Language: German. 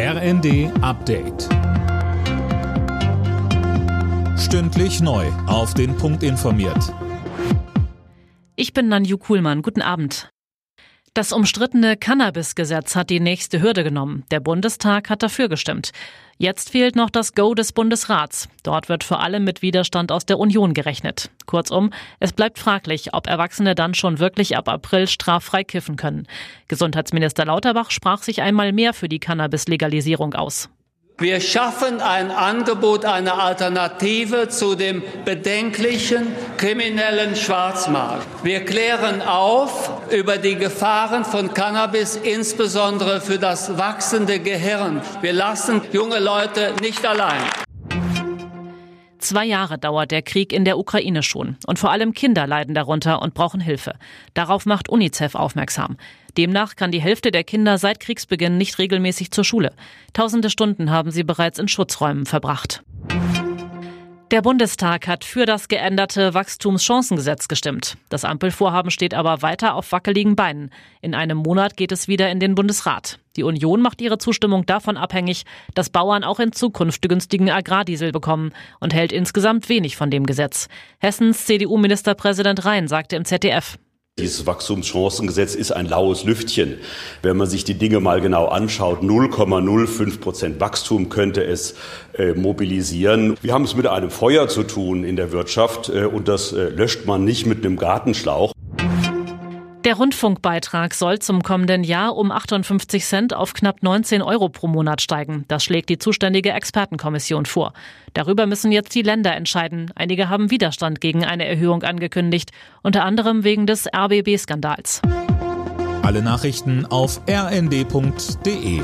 RND Update. Stündlich neu. Auf den Punkt informiert. Ich bin Nanju Kuhlmann. Guten Abend. Das umstrittene Cannabis-Gesetz hat die nächste Hürde genommen. Der Bundestag hat dafür gestimmt. Jetzt fehlt noch das Go des Bundesrats. Dort wird vor allem mit Widerstand aus der Union gerechnet. Kurzum, es bleibt fraglich, ob Erwachsene dann schon wirklich ab April straffrei kiffen können. Gesundheitsminister Lauterbach sprach sich einmal mehr für die Cannabis-Legalisierung aus. Wir schaffen ein Angebot, eine Alternative zu dem bedenklichen kriminellen Schwarzmarkt. Wir klären auf über die Gefahren von Cannabis, insbesondere für das wachsende Gehirn. Wir lassen junge Leute nicht allein. Zwei Jahre dauert der Krieg in der Ukraine schon. Und vor allem Kinder leiden darunter und brauchen Hilfe. Darauf macht UNICEF aufmerksam. Demnach kann die Hälfte der Kinder seit Kriegsbeginn nicht regelmäßig zur Schule. Tausende Stunden haben sie bereits in Schutzräumen verbracht. Der Bundestag hat für das geänderte Wachstumschancengesetz gestimmt. Das Ampelvorhaben steht aber weiter auf wackeligen Beinen. In einem Monat geht es wieder in den Bundesrat. Die Union macht ihre Zustimmung davon abhängig, dass Bauern auch in Zukunft günstigen Agrardiesel bekommen und hält insgesamt wenig von dem Gesetz. Hessens CDU-Ministerpräsident Rhein sagte im ZDF. Dieses Wachstumschancengesetz ist ein laues Lüftchen. Wenn man sich die Dinge mal genau anschaut, 0,05 Prozent Wachstum könnte es äh, mobilisieren. Wir haben es mit einem Feuer zu tun in der Wirtschaft äh, und das äh, löscht man nicht mit einem Gartenschlauch. Der Rundfunkbeitrag soll zum kommenden Jahr um 58 Cent auf knapp 19 Euro pro Monat steigen. Das schlägt die zuständige Expertenkommission vor. Darüber müssen jetzt die Länder entscheiden. Einige haben Widerstand gegen eine Erhöhung angekündigt, unter anderem wegen des RBB-Skandals. Alle Nachrichten auf rnd.de